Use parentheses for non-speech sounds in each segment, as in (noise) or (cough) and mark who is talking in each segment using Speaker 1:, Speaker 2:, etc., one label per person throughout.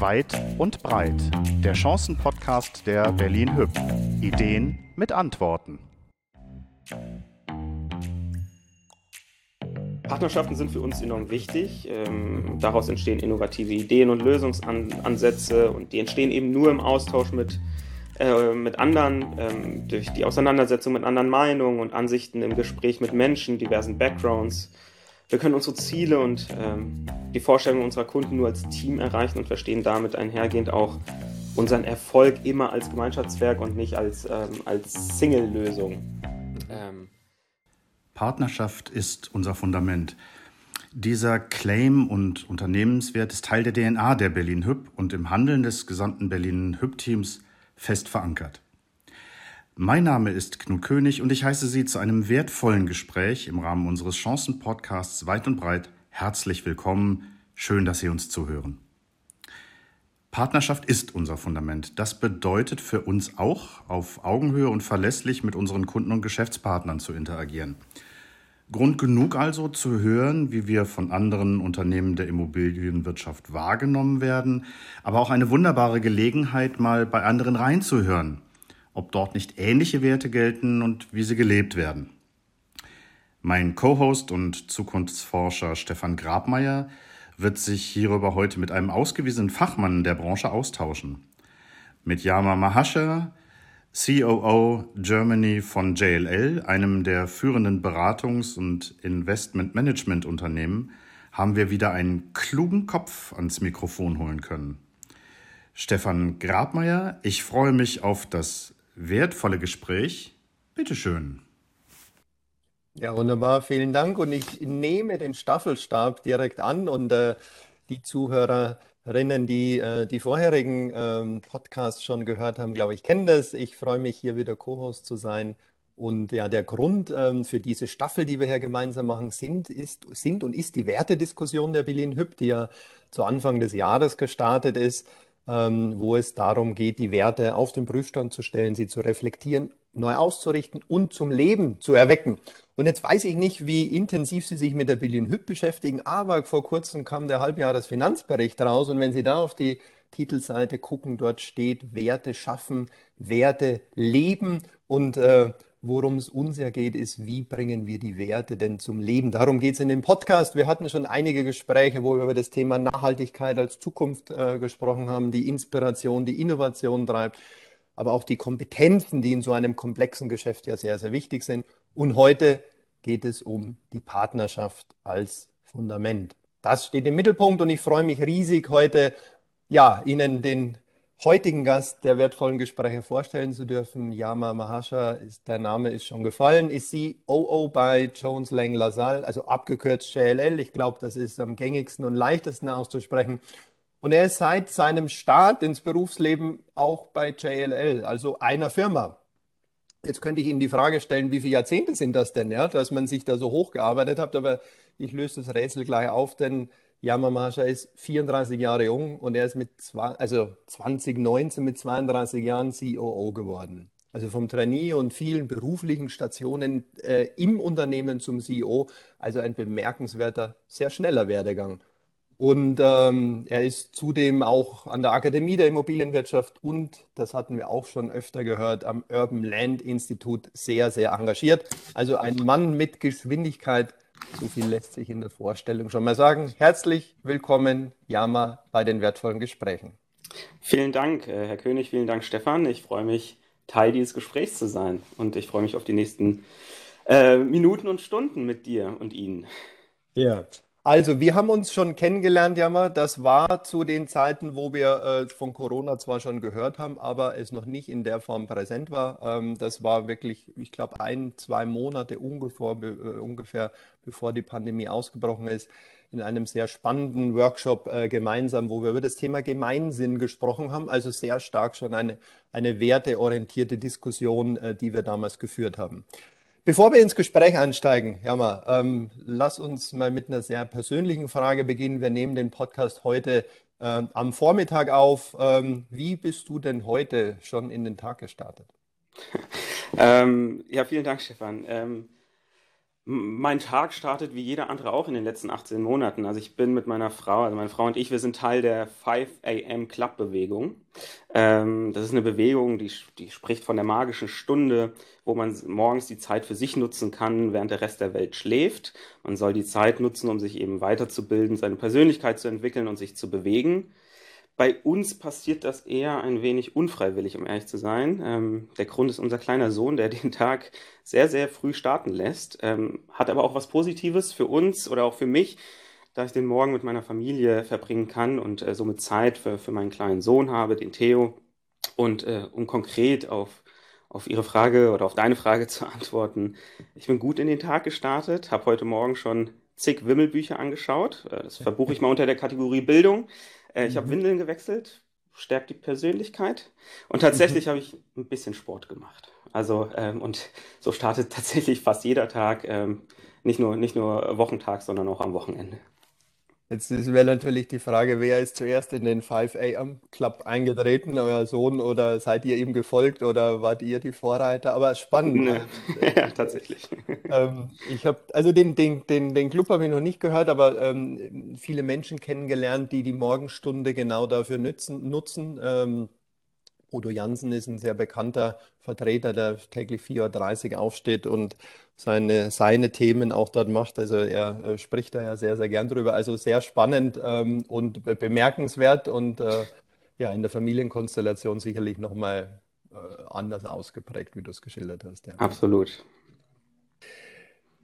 Speaker 1: Weit und breit. Der Chancen-Podcast der Berlin Hüb. Ideen mit Antworten.
Speaker 2: Partnerschaften sind für uns enorm wichtig. Ähm, daraus entstehen innovative Ideen und Lösungsansätze und die entstehen eben nur im Austausch mit, äh, mit anderen, ähm, durch die Auseinandersetzung mit anderen Meinungen und Ansichten im Gespräch mit Menschen, diversen Backgrounds. Wir können unsere Ziele und ähm, die Vorstellungen unserer Kunden nur als Team erreichen und verstehen damit einhergehend auch unseren Erfolg immer als Gemeinschaftswerk und nicht als, ähm, als Single-Lösung. Ähm.
Speaker 1: Partnerschaft ist unser Fundament. Dieser Claim und Unternehmenswert ist Teil der DNA der Berlin Hüb und im Handeln des gesamten Berlin Hüb Teams fest verankert. Mein Name ist Knut König und ich heiße Sie zu einem wertvollen Gespräch im Rahmen unseres Chancen-Podcasts Weit und Breit herzlich willkommen. Schön, dass Sie uns zuhören. Partnerschaft ist unser Fundament. Das bedeutet für uns auch, auf Augenhöhe und verlässlich mit unseren Kunden und Geschäftspartnern zu interagieren. Grund genug also zu hören, wie wir von anderen Unternehmen der Immobilienwirtschaft wahrgenommen werden, aber auch eine wunderbare Gelegenheit, mal bei anderen reinzuhören ob dort nicht ähnliche Werte gelten und wie sie gelebt werden. Mein Co-Host und Zukunftsforscher Stefan Grabmeier wird sich hierüber heute mit einem ausgewiesenen Fachmann der Branche austauschen. Mit Yama Mahasha, COO Germany von JLL, einem der führenden Beratungs- und Investment-Management-Unternehmen, haben wir wieder einen klugen Kopf ans Mikrofon holen können. Stefan Grabmeier, ich freue mich auf das wertvolle Gespräch. Bitte schön.
Speaker 3: Ja, wunderbar, vielen Dank. Und ich nehme den Staffelstab direkt an und äh, die Zuhörerinnen, die äh, die vorherigen ähm, Podcasts schon gehört haben, glaube ich, kennen das. Ich freue mich, hier wieder Co-Host zu sein. Und ja, der Grund ähm, für diese Staffel, die wir hier gemeinsam machen, sind, ist, sind und ist die Wertediskussion der Berlin Hüb, die ja zu Anfang des Jahres gestartet ist wo es darum geht, die Werte auf den Prüfstand zu stellen, sie zu reflektieren, neu auszurichten und zum Leben zu erwecken. Und jetzt weiß ich nicht, wie intensiv Sie sich mit der Billion Hüb beschäftigen, aber vor kurzem kam der Halbjahresfinanzbericht raus und wenn Sie da auf die Titelseite gucken, dort steht Werte schaffen, Werte leben und äh, Worum es uns ja geht, ist, wie bringen wir die Werte denn zum Leben? Darum geht es in dem Podcast. Wir hatten schon einige Gespräche, wo wir über das Thema Nachhaltigkeit als Zukunft äh, gesprochen haben, die Inspiration, die Innovation treibt, aber auch die Kompetenzen, die in so einem komplexen Geschäft ja sehr, sehr wichtig sind. Und heute geht es um die Partnerschaft als Fundament. Das steht im Mittelpunkt und ich freue mich riesig, heute ja, Ihnen den heutigen Gast der wertvollen Gespräche vorstellen zu dürfen. Yama Mahasha, ist, der Name ist schon gefallen, ist COO bei Jones Lang LaSalle, also abgekürzt JLL. Ich glaube, das ist am gängigsten und leichtesten auszusprechen. Und er ist seit seinem Start ins Berufsleben auch bei JLL, also einer Firma. Jetzt könnte ich Ihnen die Frage stellen, wie viele Jahrzehnte sind das denn, ja, dass man sich da so hochgearbeitet hat, aber ich löse das Rätsel gleich auf, denn Yamamasha ist 34 Jahre jung und er ist mit zwei, also 2019 mit 32 Jahren COO geworden. Also vom Trainee und vielen beruflichen Stationen äh, im Unternehmen zum CEO. Also ein bemerkenswerter, sehr schneller Werdegang. Und ähm, er ist zudem auch an der Akademie der Immobilienwirtschaft und, das hatten wir auch schon öfter gehört, am Urban Land Institut sehr, sehr engagiert. Also ein Mann mit Geschwindigkeit, so viel lässt sich in der Vorstellung schon mal sagen. Herzlich willkommen, Jama, bei den wertvollen Gesprächen.
Speaker 2: Vielen Dank, äh, Herr König, vielen Dank, Stefan. Ich freue mich, Teil dieses Gesprächs zu sein und ich freue mich auf die nächsten äh, Minuten und Stunden mit dir und Ihnen.
Speaker 3: Ja, also, wir haben uns schon kennengelernt, Jammer. Das war zu den Zeiten, wo wir äh, von Corona zwar schon gehört haben, aber es noch nicht in der Form präsent war. Ähm, das war wirklich, ich glaube, ein, zwei Monate ungefähr, be, äh, ungefähr, bevor die Pandemie ausgebrochen ist, in einem sehr spannenden Workshop äh, gemeinsam, wo wir über das Thema Gemeinsinn gesprochen haben. Also sehr stark schon eine, eine werteorientierte Diskussion, äh, die wir damals geführt haben. Bevor wir ins Gespräch einsteigen, Jammer, ähm, lass uns mal mit einer sehr persönlichen Frage beginnen. Wir nehmen den Podcast heute äh, am Vormittag auf. Ähm, wie bist du denn heute schon in den Tag gestartet? (laughs)
Speaker 2: ähm, ja, vielen Dank, Stefan. Mein Tag startet wie jeder andere auch in den letzten 18 Monaten. Also ich bin mit meiner Frau, also meine Frau und ich, wir sind Teil der 5 AM Club Bewegung. Ähm, das ist eine Bewegung, die, die spricht von der magischen Stunde, wo man morgens die Zeit für sich nutzen kann, während der Rest der Welt schläft. Man soll die Zeit nutzen, um sich eben weiterzubilden, seine Persönlichkeit zu entwickeln und sich zu bewegen. Bei uns passiert das eher ein wenig unfreiwillig, um ehrlich zu sein. Ähm, der Grund ist unser kleiner Sohn, der (laughs) den Tag sehr, sehr früh starten lässt. Ähm, hat aber auch was Positives für uns oder auch für mich, da ich den Morgen mit meiner Familie verbringen kann und äh, somit Zeit für, für meinen kleinen Sohn habe, den Theo. Und äh, um konkret auf, auf Ihre Frage oder auf deine Frage (laughs) zu antworten, ich bin gut in den Tag gestartet, habe heute Morgen schon zig Wimmelbücher angeschaut. Äh, das verbuche ich mal unter der Kategorie Bildung. Äh, ich mhm. habe Windeln gewechselt, stärkt die Persönlichkeit. Und tatsächlich mhm. habe ich ein bisschen Sport gemacht. Also, ähm, und so startet (laughs) tatsächlich fast jeder Tag, ähm, nicht, nur, nicht nur Wochentag, sondern auch am Wochenende.
Speaker 3: Jetzt wäre natürlich die Frage, wer ist zuerst in den 5 AM Club eingetreten, euer Sohn oder seid ihr ihm gefolgt oder wart ihr die Vorreiter? Aber spannend. (laughs)
Speaker 2: ja, tatsächlich.
Speaker 3: Ähm, ich habe, also den, den, den, den Club habe ich noch nicht gehört, aber ähm, viele Menschen kennengelernt, die die Morgenstunde genau dafür nützen, nutzen. Ähm, Udo Jansen ist ein sehr bekannter Vertreter, der täglich 4.30 Uhr aufsteht und seine, seine Themen auch dort macht. Also er äh, spricht da ja sehr, sehr gern drüber. Also sehr spannend ähm, und be bemerkenswert und äh, ja, in der Familienkonstellation sicherlich nochmal äh, anders ausgeprägt, wie du es geschildert hast. Ja.
Speaker 2: Absolut.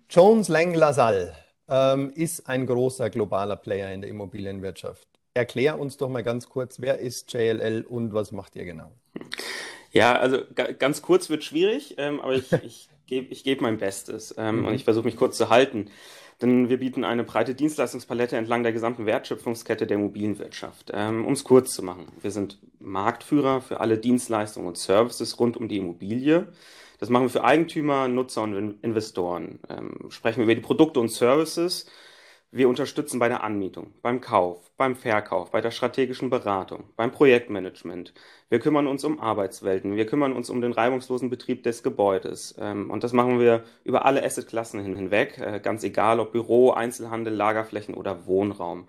Speaker 3: Jones Lang LaSalle ähm, ist ein großer globaler Player in der Immobilienwirtschaft. Erklär uns doch mal ganz kurz, wer ist JLL und was macht ihr genau?
Speaker 2: Ja, also ganz kurz wird schwierig, ähm, aber ich, ich (laughs) gebe ich geb mein Bestes ähm, mhm. und ich versuche mich kurz zu halten. Denn wir bieten eine breite Dienstleistungspalette entlang der gesamten Wertschöpfungskette der Immobilienwirtschaft. Ähm, um es kurz zu machen, wir sind Marktführer für alle Dienstleistungen und Services rund um die Immobilie. Das machen wir für Eigentümer, Nutzer und Investoren. Ähm, sprechen wir über die Produkte und Services wir unterstützen bei der Anmietung, beim Kauf, beim Verkauf, bei der strategischen Beratung, beim Projektmanagement. Wir kümmern uns um Arbeitswelten. Wir kümmern uns um den reibungslosen Betrieb des Gebäudes. Ähm, und das machen wir über alle Assetklassen hinweg, äh, ganz egal ob Büro, Einzelhandel, Lagerflächen oder Wohnraum.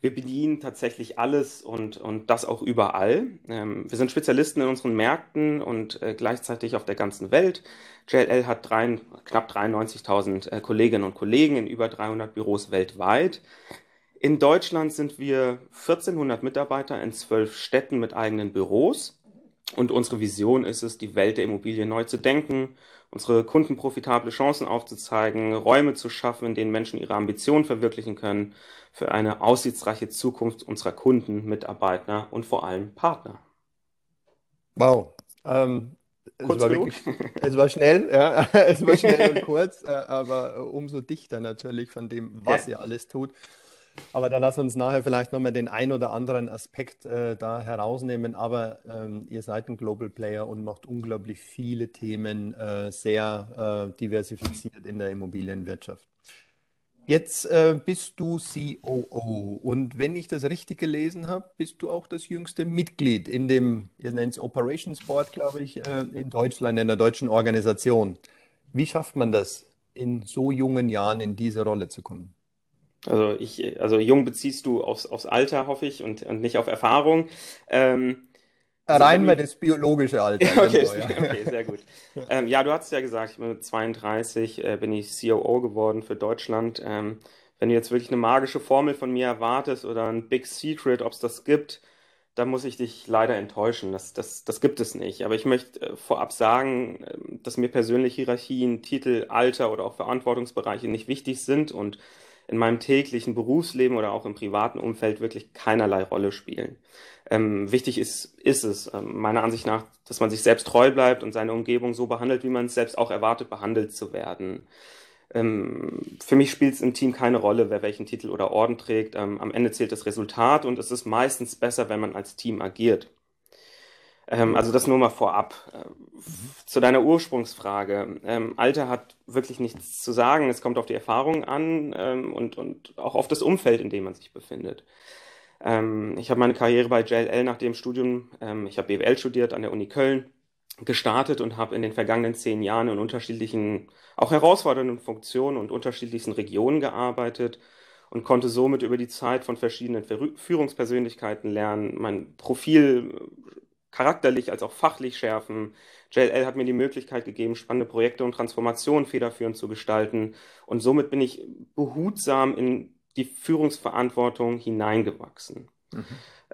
Speaker 2: Wir bedienen tatsächlich alles und, und das auch überall. Ähm, wir sind Spezialisten in unseren Märkten und äh, gleichzeitig auf der ganzen Welt. JLL hat drei, knapp 93.000 äh, Kolleginnen und Kollegen in über 300 Büros weltweit. In Deutschland sind wir 1400 Mitarbeiter in zwölf Städten mit eigenen Büros. Und unsere Vision ist es, die Welt der Immobilien neu zu denken, unsere Kunden profitable Chancen aufzuzeigen, Räume zu schaffen, in denen Menschen ihre Ambitionen verwirklichen können, für eine aussichtsreiche Zukunft unserer Kunden, Mitarbeiter und vor allem Partner.
Speaker 3: Wow. Ähm, es war wirklich, es war schnell, ja, (laughs) es war schnell und kurz, äh, aber umso dichter natürlich von dem, was ja. ihr alles tut. Aber dann lass uns nachher vielleicht nochmal den ein oder anderen Aspekt äh, da herausnehmen. Aber ähm, ihr seid ein Global Player und macht unglaublich viele Themen äh, sehr äh, diversifiziert in der Immobilienwirtschaft. Jetzt äh, bist du COO und wenn ich das richtig gelesen habe, bist du auch das jüngste Mitglied in dem, ihr nennt es Operations Board, glaube ich, äh, in Deutschland, in der deutschen Organisation. Wie schafft man das, in so jungen Jahren in diese Rolle zu kommen?
Speaker 2: Also ich, also jung beziehst du aufs, aufs Alter, hoffe ich, und, und nicht auf Erfahrung. Ähm,
Speaker 3: Rein mal das biologische (laughs) Alter.
Speaker 2: okay, genau, ja. okay, sehr gut. Ähm, ja, du hast ja gesagt, ich bin mit 32, äh, bin ich COO geworden für Deutschland. Ähm, wenn du jetzt wirklich eine magische Formel von mir erwartest oder ein Big Secret, ob es das gibt, dann muss ich dich leider enttäuschen. Das, das, das gibt es nicht. Aber ich möchte äh, vorab sagen, äh, dass mir persönlich Hierarchien, Titel, Alter oder auch Verantwortungsbereiche nicht wichtig sind und in meinem täglichen Berufsleben oder auch im privaten Umfeld wirklich keinerlei Rolle spielen. Ähm, wichtig ist, ist es, ähm, meiner Ansicht nach, dass man sich selbst treu bleibt und seine Umgebung so behandelt, wie man es selbst auch erwartet, behandelt zu werden. Ähm, für mich spielt es im Team keine Rolle, wer welchen Titel oder Orden trägt. Ähm, am Ende zählt das Resultat und es ist meistens besser, wenn man als Team agiert. Ähm, also das nur mal vorab. Äh, zu deiner Ursprungsfrage. Ähm, Alter hat wirklich nichts zu sagen. Es kommt auf die Erfahrung an ähm, und, und auch auf das Umfeld, in dem man sich befindet. Ähm, ich habe meine Karriere bei JLL nach dem Studium, ähm, ich habe BWL studiert an der Uni Köln, gestartet und habe in den vergangenen zehn Jahren in unterschiedlichen, auch herausfordernden Funktionen und unterschiedlichsten Regionen gearbeitet und konnte somit über die Zeit von verschiedenen Führungspersönlichkeiten lernen, mein Profil charakterlich als auch fachlich schärfen. JLL hat mir die Möglichkeit gegeben, spannende Projekte und Transformationen federführend zu gestalten und somit bin ich behutsam in die Führungsverantwortung hineingewachsen. Mhm.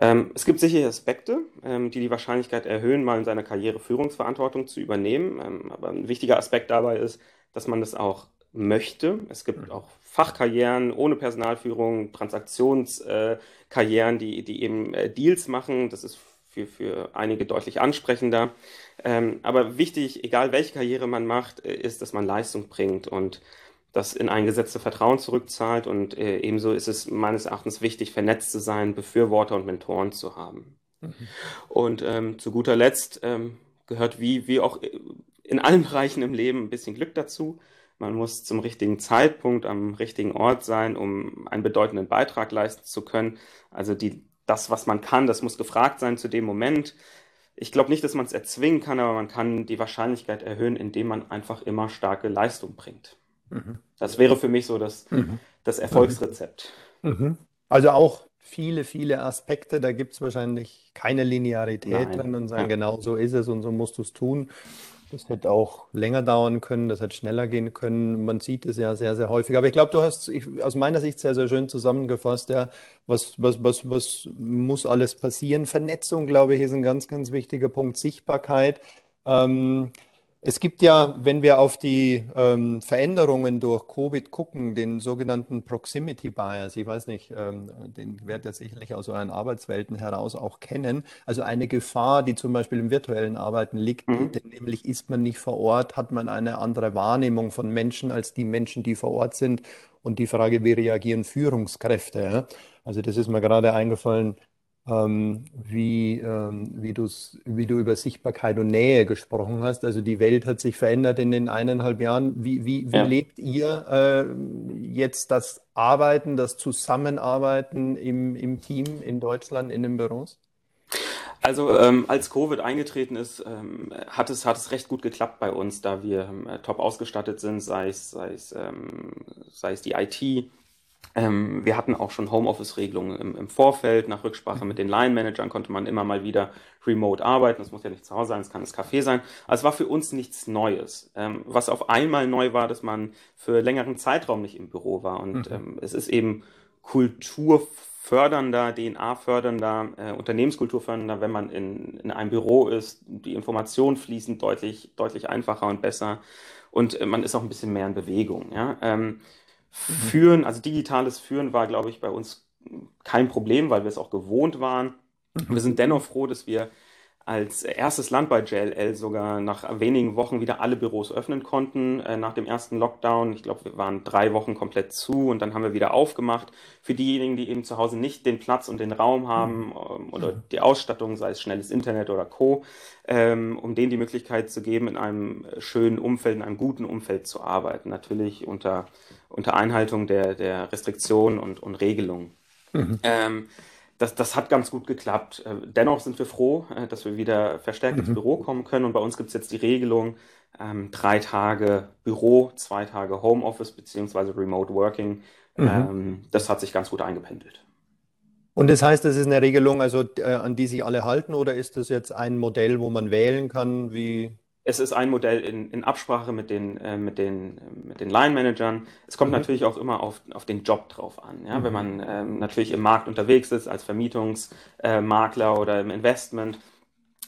Speaker 2: Ähm, es gibt sicher Aspekte, ähm, die die Wahrscheinlichkeit erhöhen, mal in seiner Karriere Führungsverantwortung zu übernehmen. Ähm, aber ein wichtiger Aspekt dabei ist, dass man das auch möchte. Es gibt mhm. auch Fachkarrieren ohne Personalführung, Transaktionskarrieren, äh, die, die eben äh, Deals machen. Das ist für, für einige deutlich ansprechender. Ähm, aber wichtig, egal welche Karriere man macht, äh, ist, dass man Leistung bringt und das in eingesetzte Vertrauen zurückzahlt. Und äh, ebenso ist es meines Erachtens wichtig, vernetzt zu sein, Befürworter und Mentoren zu haben. Mhm. Und ähm, zu guter Letzt ähm, gehört wie, wie auch in allen (laughs) Bereichen im Leben ein bisschen Glück dazu. Man muss zum richtigen Zeitpunkt am richtigen Ort sein, um einen bedeutenden Beitrag leisten zu können. Also die, das, was man kann, das muss gefragt sein zu dem Moment. Ich glaube nicht, dass man es erzwingen kann, aber man kann die Wahrscheinlichkeit erhöhen, indem man einfach immer starke Leistung bringt. Mhm. Das wäre für mich so das, mhm. das Erfolgsrezept.
Speaker 3: Mhm. Also auch viele, viele Aspekte. Da gibt es wahrscheinlich keine Linearität Nein. drin und sagen, ja. genau so ist es und so musst du es tun. Das hätte auch länger dauern können, das hätte schneller gehen können. Man sieht es ja sehr, sehr häufig. Aber ich glaube, du hast ich, aus meiner Sicht sehr, sehr schön zusammengefasst, ja, was, was, was, was muss alles passieren. Vernetzung, glaube ich, ist ein ganz, ganz wichtiger Punkt. Sichtbarkeit. Ähm, es gibt ja, wenn wir auf die ähm, Veränderungen durch Covid gucken, den sogenannten Proximity Bias, ich weiß nicht, ähm, den werdet ihr sicherlich aus euren Arbeitswelten heraus auch kennen, also eine Gefahr, die zum Beispiel im virtuellen Arbeiten liegt, mhm. denn nämlich ist man nicht vor Ort, hat man eine andere Wahrnehmung von Menschen als die Menschen, die vor Ort sind. Und die Frage, wie reagieren Führungskräfte? Ja? Also das ist mir gerade eingefallen, ähm, wie, ähm, wie, wie du über Sichtbarkeit und Nähe gesprochen hast. Also die Welt hat sich verändert in den eineinhalb Jahren. Wie, wie, wie ja. lebt ihr äh, jetzt das Arbeiten, das Zusammenarbeiten im, im Team in Deutschland, in den Büros?
Speaker 2: Also ähm, als Covid eingetreten ist, ähm, hat, es, hat es recht gut geklappt bei uns, da wir ähm, top ausgestattet sind, sei es, sei es, ähm, sei es die IT, ähm, wir hatten auch schon Homeoffice-Regelungen im, im, Vorfeld. Nach Rücksprache mit den Line-Managern konnte man immer mal wieder remote arbeiten. Das muss ja nicht zu Hause sein, es kann das Café sein. Also es war für uns nichts Neues. Ähm, was auf einmal neu war, dass man für längeren Zeitraum nicht im Büro war. Und mhm. ähm, es ist eben kulturfördernder, DNA-fördernder, äh, Unternehmenskulturfördernder, wenn man in, in einem Büro ist. Die Informationen fließen deutlich, deutlich einfacher und besser. Und äh, man ist auch ein bisschen mehr in Bewegung. Ja? Ähm, Führen, also digitales Führen war, glaube ich, bei uns kein Problem, weil wir es auch gewohnt waren. Wir sind dennoch froh, dass wir als erstes Land bei JLL sogar nach wenigen Wochen wieder alle Büros öffnen konnten. Äh, nach dem ersten Lockdown, ich glaube, wir waren drei Wochen komplett zu und dann haben wir wieder aufgemacht. Für diejenigen, die eben zu Hause nicht den Platz und den Raum haben ähm, oder die Ausstattung, sei es schnelles Internet oder Co., ähm, um denen die Möglichkeit zu geben, in einem schönen Umfeld, in einem guten Umfeld zu arbeiten. Natürlich unter unter Einhaltung der, der Restriktionen und, und Regelungen. Mhm. Ähm, das, das hat ganz gut geklappt. Äh, dennoch sind wir froh, äh, dass wir wieder verstärkt mhm. ins Büro kommen können. Und bei uns gibt es jetzt die Regelung, ähm, drei Tage Büro, zwei Tage Homeoffice beziehungsweise Remote Working. Mhm. Ähm, das hat sich ganz gut eingependelt.
Speaker 3: Und das heißt, das ist eine Regelung, also äh, an die sich alle halten, oder ist das jetzt ein Modell, wo man wählen kann, wie
Speaker 2: es ist ein Modell in, in Absprache mit den, äh, mit den, mit den Line-Managern. Es kommt mhm. natürlich auch immer auf, auf den Job drauf an. Ja? Mhm. Wenn man ähm, natürlich im Markt unterwegs ist, als Vermietungsmakler äh, oder im Investment,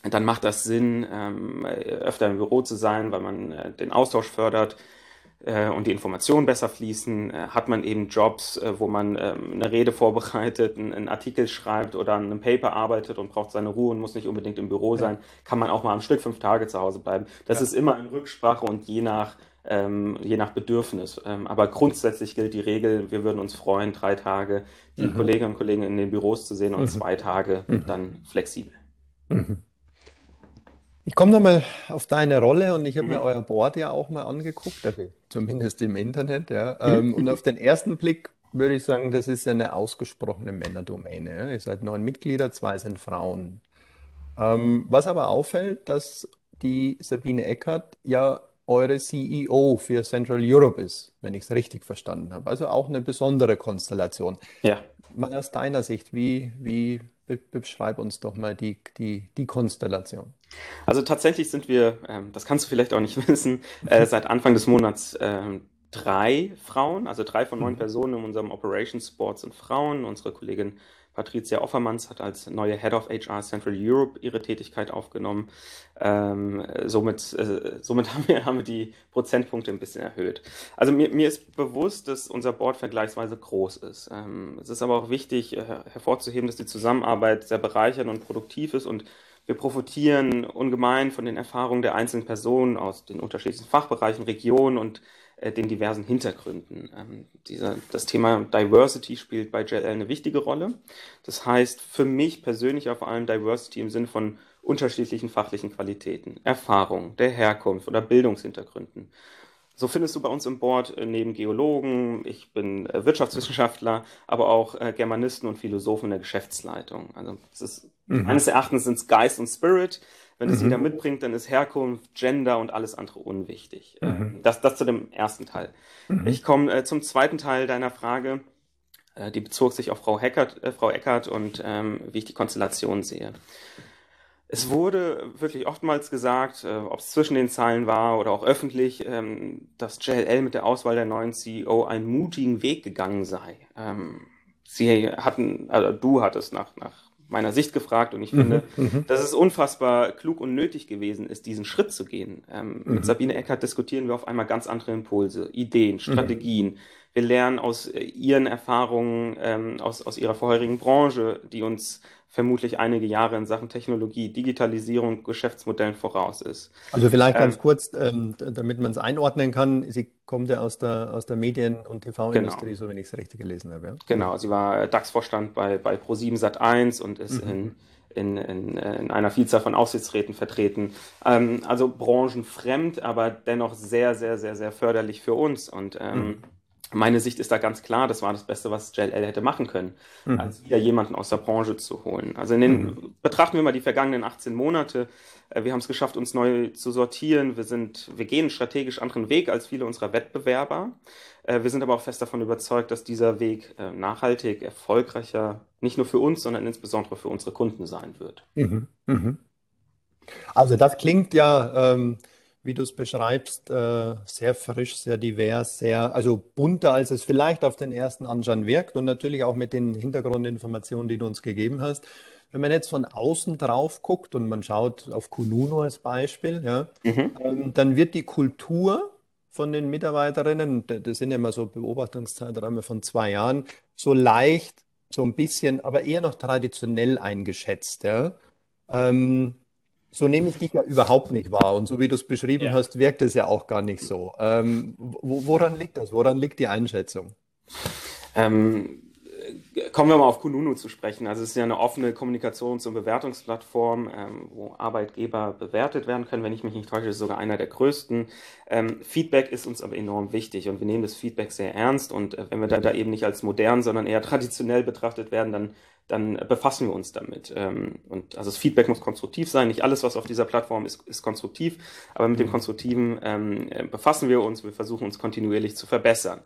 Speaker 2: dann macht das Sinn, ähm, öfter im Büro zu sein, weil man äh, den Austausch fördert und die Informationen besser fließen, äh, hat man eben Jobs, äh, wo man ähm, eine Rede vorbereitet, einen, einen, Artikel schreibt oder an einem Paper arbeitet und braucht seine Ruhe und muss nicht unbedingt im Büro sein, kann man auch mal am Stück fünf Tage zu Hause bleiben. Das ja. ist immer in Rücksprache und je nach ähm, je nach Bedürfnis. Ähm, aber grundsätzlich gilt die Regel, wir würden uns freuen, drei Tage die mhm. Kolleginnen und Kollegen in den Büros zu sehen und mhm. zwei Tage mhm. dann flexibel. Mhm.
Speaker 3: Ich komme nochmal auf deine Rolle und ich habe mir mhm. euer Board ja auch mal angeguckt, also zumindest im Internet. Ja. Ähm, und auf den ersten Blick würde ich sagen, das ist eine ausgesprochene Männerdomäne. Ja. Ihr seid neun Mitglieder, zwei sind Frauen. Ähm, was aber auffällt, dass die Sabine Eckert ja eure CEO für Central Europe ist, wenn ich es richtig verstanden habe. Also auch eine besondere Konstellation.
Speaker 2: Ja.
Speaker 3: Mal aus deiner Sicht, wie, wie beschreib uns doch mal die, die, die Konstellation.
Speaker 2: Also tatsächlich sind wir, ähm, das kannst du vielleicht auch nicht (laughs) wissen, äh, seit Anfang des Monats äh, drei Frauen, also drei von neun mhm. Personen in unserem Operations Board sind Frauen. Unsere Kollegin Patricia Offermanns hat als neue Head of HR Central Europe ihre Tätigkeit aufgenommen. Ähm, somit äh, somit (laughs) haben, wir, haben wir die Prozentpunkte ein bisschen erhöht. Also mir, mir ist bewusst, dass unser Board vergleichsweise groß ist. Ähm, es ist aber auch wichtig äh, hervorzuheben, dass die Zusammenarbeit sehr bereichernd und produktiv ist und wir profitieren ungemein von den Erfahrungen der einzelnen Personen aus den unterschiedlichen Fachbereichen, Regionen und äh, den diversen Hintergründen. Ähm, dieser, das Thema Diversity spielt bei JLL eine wichtige Rolle. Das heißt für mich persönlich vor allem Diversity im Sinne von unterschiedlichen fachlichen Qualitäten, Erfahrung, der Herkunft oder Bildungshintergründen. So findest du bei uns im Board äh, neben Geologen, ich bin äh, Wirtschaftswissenschaftler, aber auch äh, Germanisten und Philosophen in der Geschäftsleitung. Also es ist, mhm. meines Erachtens sind es Geist und Spirit. Wenn es mhm. jeder mitbringt, dann ist Herkunft, Gender und alles andere unwichtig. Mhm. Ähm, das, das zu dem ersten Teil. Mhm. Ich komme äh, zum zweiten Teil deiner Frage. Äh, die bezog sich auf Frau, Heckert, äh, Frau Eckert und ähm, wie ich die Konstellation sehe. Es wurde wirklich oftmals gesagt, äh, ob es zwischen den Zeilen war oder auch öffentlich, ähm, dass JLL mit der Auswahl der neuen CEO einen mutigen Weg gegangen sei. Ähm, sie hatten, also du hattest nach, nach meiner Sicht gefragt und ich finde, mhm, mhm, dass es unfassbar klug und nötig gewesen ist, diesen Schritt zu gehen. Ähm, mhm. Mit Sabine Eckert diskutieren wir auf einmal ganz andere Impulse, Ideen, mhm. Strategien. Wir lernen aus äh, ihren Erfahrungen, ähm, aus, aus ihrer vorherigen Branche, die uns vermutlich einige Jahre in Sachen Technologie, Digitalisierung, Geschäftsmodellen voraus ist.
Speaker 3: Also vielleicht ganz ähm, kurz, ähm, damit man es einordnen kann, sie kommt ja aus der, aus der Medien- und TV-Industrie, genau. so wenn ich es richtig gelesen habe. Ja?
Speaker 2: Genau, sie war DAX-Vorstand bei, bei Pro7 Sat1 und ist mhm. in in, in, in, einer Vielzahl von Aufsichtsräten vertreten. Ähm, also branchenfremd, aber dennoch sehr, sehr, sehr, sehr förderlich für uns. Und ähm, mhm. Meine Sicht ist da ganz klar, das war das Beste, was JLL hätte machen können, mhm. als wieder jemanden aus der Branche zu holen. Also in den, mhm. betrachten wir mal die vergangenen 18 Monate. Äh, wir haben es geschafft, uns neu zu sortieren. Wir sind, wir gehen einen strategisch anderen Weg als viele unserer Wettbewerber. Äh, wir sind aber auch fest davon überzeugt, dass dieser Weg äh, nachhaltig, erfolgreicher, nicht nur für uns, sondern insbesondere für unsere Kunden sein wird. Mhm. Mhm.
Speaker 3: Also das klingt ja ähm, wie du es beschreibst, äh, sehr frisch, sehr divers, sehr, also bunter, als es vielleicht auf den ersten Anschauen wirkt und natürlich auch mit den Hintergrundinformationen, die du uns gegeben hast. Wenn man jetzt von außen drauf guckt und man schaut auf Kununo als Beispiel, ja, mhm. ähm, dann wird die Kultur von den Mitarbeiterinnen, das sind ja immer so Beobachtungszeiträume von zwei Jahren, so leicht, so ein bisschen, aber eher noch traditionell eingeschätzt. Ja. Ähm, so nehme ich dich ja überhaupt nicht wahr. Und so wie du es beschrieben ja. hast, wirkt es ja auch gar nicht so. Ähm, woran liegt das? Woran liegt die Einschätzung?
Speaker 2: Ähm, kommen wir mal auf Kununu zu sprechen. Also es ist ja eine offene Kommunikations- und Bewertungsplattform, ähm, wo Arbeitgeber bewertet werden können. Wenn ich mich nicht täusche, ist es sogar einer der größten. Ähm, Feedback ist uns aber enorm wichtig und wir nehmen das Feedback sehr ernst. Und äh, wenn wir da, da eben nicht als modern, sondern eher traditionell betrachtet werden, dann dann befassen wir uns damit. Ähm, und also das Feedback muss konstruktiv sein. Nicht alles, was auf dieser Plattform ist, ist konstruktiv, aber mit dem mhm. Konstruktiven ähm, äh, befassen wir uns. Wir versuchen uns kontinuierlich zu verbessern.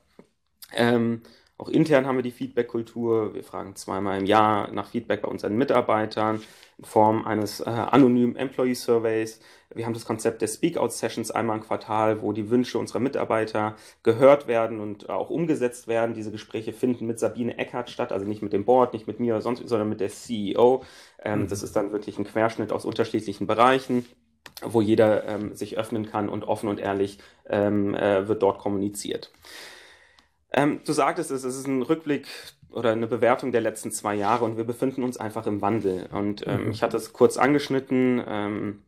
Speaker 2: Ähm, auch intern haben wir die Feedback-Kultur. Wir fragen zweimal im Jahr nach Feedback bei unseren Mitarbeitern in Form eines äh, anonymen Employee Surveys. Wir haben das Konzept der Speak-Out-Sessions einmal im Quartal, wo die Wünsche unserer Mitarbeiter gehört werden und auch umgesetzt werden. Diese Gespräche finden mit Sabine Eckert statt, also nicht mit dem Board, nicht mit mir oder sonst, sondern mit der CEO. Ähm, mhm. Das ist dann wirklich ein Querschnitt aus unterschiedlichen Bereichen wo jeder ähm, sich öffnen kann und offen und ehrlich ähm, äh, wird dort kommuniziert. Ähm, du sagtest es, es ist ein Rückblick oder eine Bewertung der letzten zwei Jahre und wir befinden uns einfach im Wandel. Und ähm, mhm. ich hatte es kurz angeschnitten. Ähm,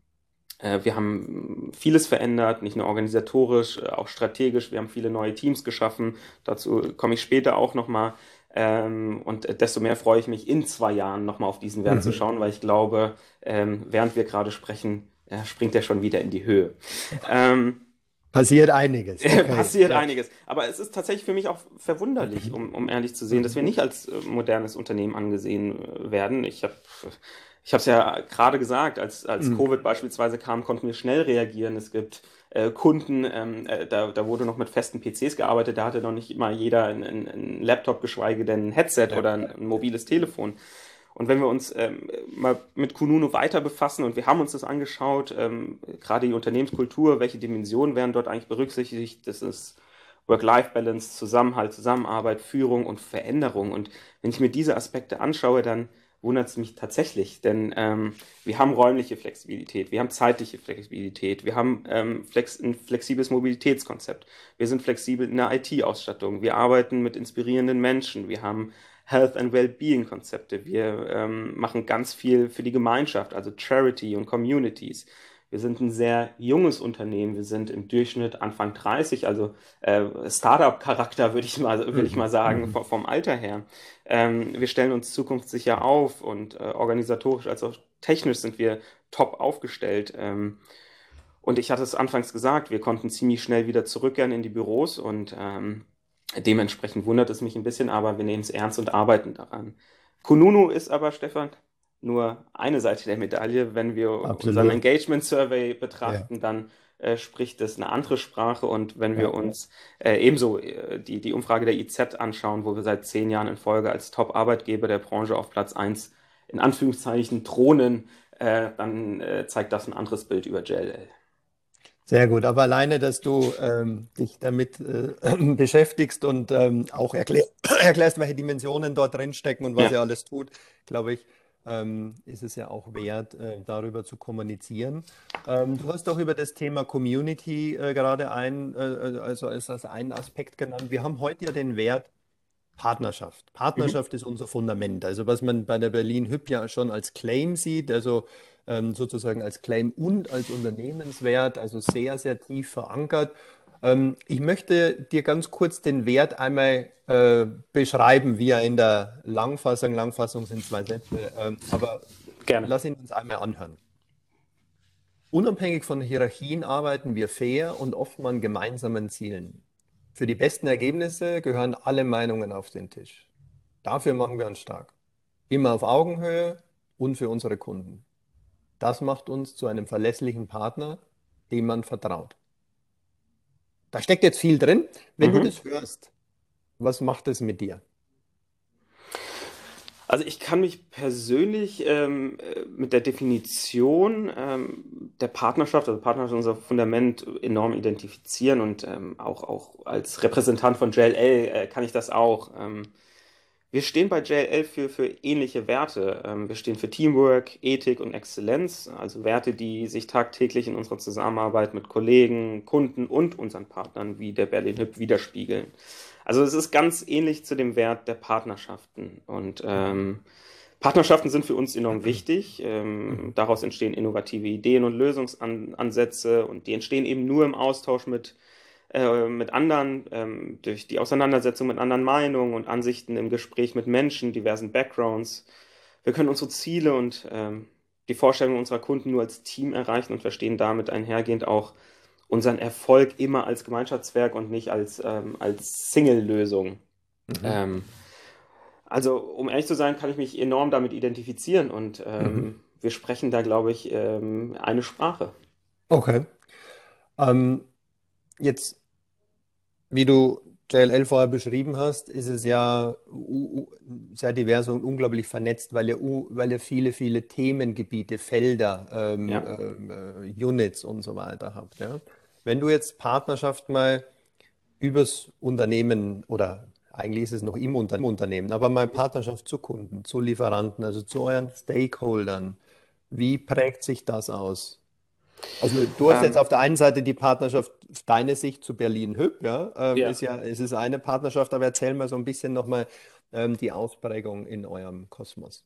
Speaker 2: äh, wir haben vieles verändert, nicht nur organisatorisch, äh, auch strategisch. Wir haben viele neue Teams geschaffen. Dazu komme ich später auch nochmal. Ähm, und desto mehr freue ich mich, in zwei Jahren nochmal auf diesen Wert mhm. zu schauen, weil ich glaube, ähm, während wir gerade sprechen, äh, springt er schon wieder in die Höhe. (laughs)
Speaker 3: Passiert einiges. (laughs)
Speaker 2: Okay. Passiert ja. einiges. Aber es ist tatsächlich für mich auch verwunderlich, um, um ehrlich zu sehen, dass wir nicht als äh, modernes Unternehmen angesehen äh, werden. Ich habe ich habe es ja gerade gesagt, als, als mhm. Covid beispielsweise kam, konnten wir schnell reagieren. Es gibt äh, Kunden, ähm, äh, da, da wurde noch mit festen PCs gearbeitet, da hatte noch nicht immer jeder einen Laptop, geschweige denn ein Headset oder ein, ein, mobiles Telefon. Und wenn wir uns ähm, mal mit Kununu weiter befassen und wir haben uns das angeschaut, ähm, gerade die Unternehmenskultur, welche Dimensionen werden dort eigentlich berücksichtigt, das ist Work-Life-Balance, Zusammenhalt, Zusammenarbeit, Führung und Veränderung. Und wenn ich mir diese Aspekte anschaue, dann wundert es mich tatsächlich, denn ähm, wir haben räumliche Flexibilität, wir haben zeitliche Flexibilität, wir haben ähm, flex ein flexibles Mobilitätskonzept, wir sind flexibel in der IT-Ausstattung, wir arbeiten mit inspirierenden Menschen, wir haben Health and Wellbeing-Konzepte, wir ähm, machen ganz viel für die Gemeinschaft, also Charity und Communities. Wir sind ein sehr junges Unternehmen. Wir sind im Durchschnitt Anfang 30, also äh, Startup-Charakter würde ich mal, würde ich mal sagen, mhm. vom, vom Alter her. Ähm, wir stellen uns zukunftssicher auf und äh, organisatorisch als auch technisch sind wir top aufgestellt. Ähm, und ich hatte es anfangs gesagt, wir konnten ziemlich schnell wieder zurückkehren in die Büros und ähm, dementsprechend wundert es mich ein bisschen, aber wir nehmen es ernst und arbeiten daran. Kununu ist aber, Stefan, nur eine Seite der Medaille. Wenn wir Absolut. unseren Engagement Survey betrachten, ja. dann äh, spricht es eine andere Sprache. Und wenn wir ja. uns äh, ebenso äh, die, die Umfrage der IZ anschauen, wo wir seit zehn Jahren in Folge als Top-Arbeitgeber der Branche auf Platz 1 in Anführungszeichen thronen, äh, dann äh, zeigt das ein anderes Bild über JLL.
Speaker 3: Sehr gut, aber alleine, dass du ähm, dich damit äh, (clears throat) beschäftigst und ähm, auch erklär (clears throat) erklärst, welche Dimensionen dort drin stecken und was ja. ihr alles tut, glaube ich, ähm, ist es ja auch wert, äh, darüber zu kommunizieren. Ähm, du hast doch über das Thema Community äh, gerade ein, äh, äh also als, als einen Aspekt genannt. Wir haben heute ja den Wert Partnerschaft. Partnerschaft mhm. ist unser Fundament. Also was man bei der Berlin Hüb ja schon als Claim sieht, also ähm, sozusagen als Claim und als Unternehmenswert, also sehr, sehr tief verankert. Ähm, ich möchte dir ganz kurz den Wert einmal äh, beschreiben, wie er in der Langfassung, Langfassung sind zwei Sätze, ähm, aber Gerne. lass ihn uns einmal anhören. Unabhängig von Hierarchien arbeiten wir fair und oft an gemeinsamen Zielen. Für die besten Ergebnisse gehören alle Meinungen auf den Tisch. Dafür machen wir uns stark. Immer auf Augenhöhe und für unsere Kunden. Das macht uns zu einem verlässlichen Partner, dem man vertraut. Da steckt jetzt viel drin. Wenn mhm. du das hörst, was macht es mit dir?
Speaker 2: Also ich kann mich persönlich ähm, mit der Definition ähm, der Partnerschaft, also Partnerschaft unser Fundament, enorm identifizieren und ähm, auch, auch als Repräsentant von JLL äh, kann ich das auch. Wir stehen bei JLL für, für ähnliche Werte. Ähm, wir stehen für Teamwork, Ethik und Exzellenz, also Werte, die sich tagtäglich in unserer Zusammenarbeit mit Kollegen, Kunden und unseren Partnern wie der Berlin Hip widerspiegeln. Also es ist ganz ähnlich zu dem Wert der Partnerschaften. Und ähm, Partnerschaften sind für uns enorm wichtig. Ähm, daraus entstehen innovative Ideen und Lösungsansätze und die entstehen eben nur im Austausch mit äh, mit anderen, ähm, durch die Auseinandersetzung mit anderen Meinungen und Ansichten im Gespräch mit Menschen, diversen Backgrounds. Wir können unsere Ziele und ähm, die Vorstellungen unserer Kunden nur als Team erreichen und verstehen damit einhergehend auch unseren Erfolg immer als Gemeinschaftswerk und nicht als, ähm, als Single-Lösung. Mhm. Ähm, also, um ehrlich zu sein, kann ich mich enorm damit identifizieren und ähm, mhm. wir sprechen da, glaube ich, ähm, eine Sprache.
Speaker 3: Okay. Ähm, jetzt wie du JLL vorher beschrieben hast, ist es ja sehr divers und unglaublich vernetzt, weil ihr, weil ihr viele, viele Themengebiete, Felder, ähm, ja. äh, Units und so weiter habt. Ja? Wenn du jetzt Partnerschaft mal übers Unternehmen oder eigentlich ist es noch im Unternehmen, aber mal Partnerschaft zu Kunden, zu Lieferanten, also zu euren Stakeholdern, wie prägt sich das aus? Also du hast ähm, jetzt auf der einen Seite die Partnerschaft, deine Sicht zu Berlin Hüb, ja, ähm, ja. Ist ja, es ist eine Partnerschaft, aber erzähl mal so ein bisschen nochmal ähm, die Ausprägung in eurem Kosmos.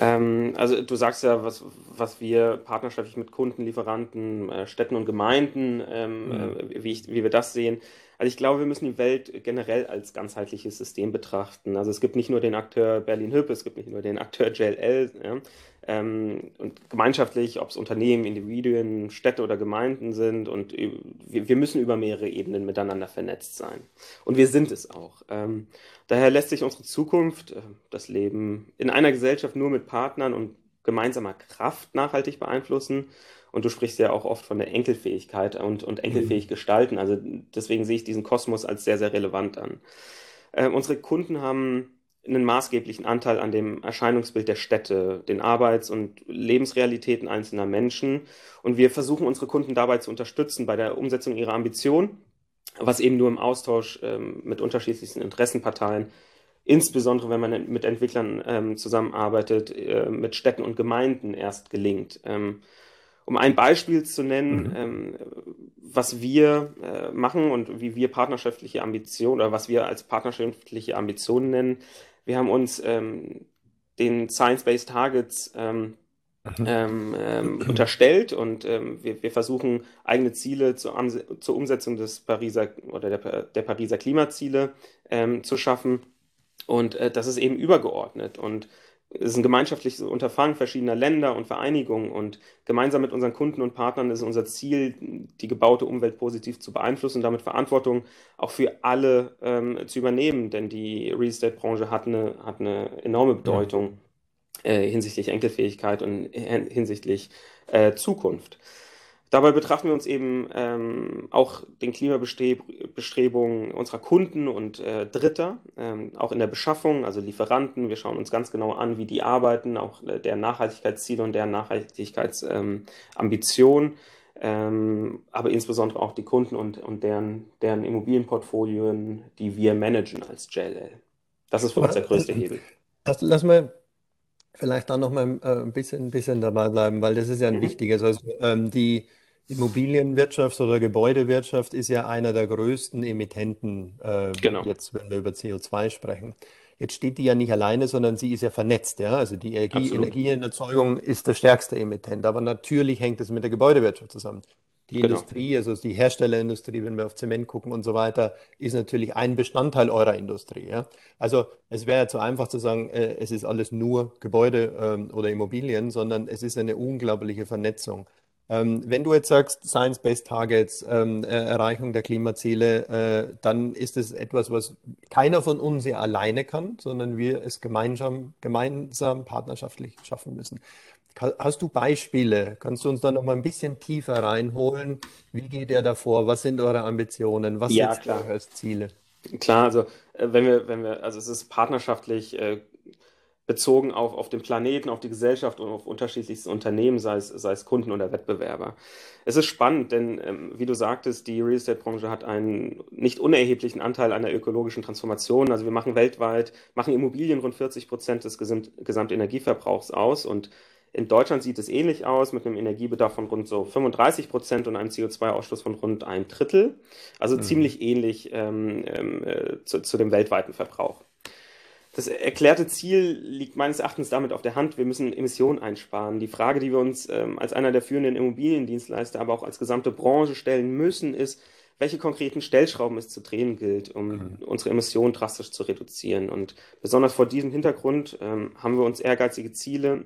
Speaker 2: Ähm, also du sagst ja, was, was wir partnerschaftlich mit Kunden, Lieferanten, äh, Städten und Gemeinden, ähm, mhm. äh, wie, ich, wie wir das sehen. Also ich glaube, wir müssen die Welt generell als ganzheitliches System betrachten. Also es gibt nicht nur den Akteur Berlin Hüb, es gibt nicht nur den Akteur JLL. Ja? Ähm, und gemeinschaftlich, ob es Unternehmen, Individuen, Städte oder Gemeinden sind. Und wir, wir, müssen über mehrere Ebenen miteinander vernetzt sein. Und wir sind es auch. Ähm, daher lässt sich unsere Zukunft, äh, das Leben in einer Gesellschaft nur mit Partnern und gemeinsamer Kraft nachhaltig beeinflussen. Und du sprichst ja auch oft von der Enkelfähigkeit und, und enkelfähig mhm. gestalten. Also deswegen sehe ich diesen Kosmos als sehr, sehr relevant an. Äh, unsere Kunden haben einen maßgeblichen Anteil an dem Erscheinungsbild der Städte, den Arbeits- und Lebensrealitäten einzelner Menschen. Und wir versuchen unsere Kunden dabei zu unterstützen bei der Umsetzung ihrer Ambitionen, was eben nur im Austausch ähm, mit unterschiedlichsten Interessenparteien, insbesondere wenn man mit Entwicklern ähm, zusammenarbeitet, äh, mit Städten und Gemeinden erst gelingt. Ähm, um ein Beispiel zu nennen, mhm. ähm, was wir äh, machen und wie wir partnerschaftliche Ambitionen oder was wir als partnerschaftliche Ambitionen nennen, wir haben uns ähm, den Science-Based Targets ähm, mhm. ähm, ähm, unterstellt und ähm, wir, wir, versuchen eigene Ziele zur, zur, Umsetzung des Pariser oder der, der Pariser Klimaziele ähm, zu schaffen. Und äh, das ist eben übergeordnet. Und ist ein gemeinschaftliches Unterfangen verschiedener Länder und Vereinigungen und gemeinsam mit unseren Kunden und Partnern ist unser Ziel, die gebaute Umwelt positiv zu beeinflussen und damit Verantwortung auch für alle ähm, zu übernehmen, denn die Real Estate-Branche hat eine, hat eine enorme Bedeutung äh, hinsichtlich Enkelfähigkeit und hinsichtlich äh, Zukunft. Dabei betrachten wir uns eben ähm, auch den Klimabestrebungen unserer Kunden und äh, Dritter, ähm, auch in der Beschaffung, also Lieferanten. Wir schauen uns ganz genau an, wie die arbeiten, auch äh, deren Nachhaltigkeitsziele und deren Nachhaltigkeitsambitionen, ähm, aber insbesondere auch die Kunden und, und deren, deren Immobilienportfolien, die wir managen als JLL. Das ist für uns der größte Hebel.
Speaker 3: Das, lass mal vielleicht da noch mal äh, ein bisschen, ein bisschen dabei bleiben, weil das ist ja ein mhm. wichtiges. Also, ähm, die Immobilienwirtschaft oder Gebäudewirtschaft ist ja einer der größten Emittenten, äh, genau. jetzt wenn wir über CO2 sprechen. Jetzt steht die ja nicht alleine, sondern sie ist ja vernetzt. Ja? Also die Energie, Energieerzeugung ist der stärkste Emittent. Aber natürlich hängt es mit der Gebäudewirtschaft zusammen. Die genau. Industrie, also die Herstellerindustrie, wenn wir auf Zement gucken und so weiter, ist natürlich ein Bestandteil eurer Industrie. Ja? Also es wäre ja zu einfach zu sagen, äh, es ist alles nur Gebäude ähm, oder Immobilien, sondern es ist eine unglaubliche Vernetzung. Ähm, wenn du jetzt sagst, Science-Based Targets, ähm, äh, Erreichung der Klimaziele, äh, dann ist es etwas, was keiner von uns ja alleine kann, sondern wir es gemeinsam, gemeinsam partnerschaftlich schaffen müssen. Hast du Beispiele? Kannst du uns da noch mal ein bisschen tiefer reinholen? Wie geht ihr davor? Was sind eure Ambitionen? Was
Speaker 2: ja, sind eure Ziele? Klar, also äh, wenn wir, wenn wir, also es ist partnerschaftlich äh, bezogen auf, auf den Planeten, auf die Gesellschaft und auf unterschiedlichste Unternehmen, sei es, sei es Kunden oder Wettbewerber. Es ist spannend, denn ähm, wie du sagtest, die Real Estate-Branche hat einen nicht unerheblichen Anteil an der ökologischen Transformation. Also wir machen weltweit, machen Immobilien rund 40 Prozent des Gesamt Gesamtenergieverbrauchs aus und in Deutschland sieht es ähnlich aus, mit einem Energiebedarf von rund so 35 Prozent und einem CO2-Ausstoß von rund einem Drittel. Also mhm. ziemlich ähnlich ähm, ähm äh, zu, zu dem weltweiten Verbrauch. Das erklärte Ziel liegt meines Erachtens damit auf der Hand. Wir müssen Emissionen einsparen. Die Frage, die wir uns ähm, als einer der führenden Immobiliendienstleister, aber auch als gesamte Branche stellen müssen, ist, welche konkreten Stellschrauben es zu drehen gilt, um mhm. unsere Emissionen drastisch zu reduzieren. Und besonders vor diesem Hintergrund ähm, haben wir uns ehrgeizige Ziele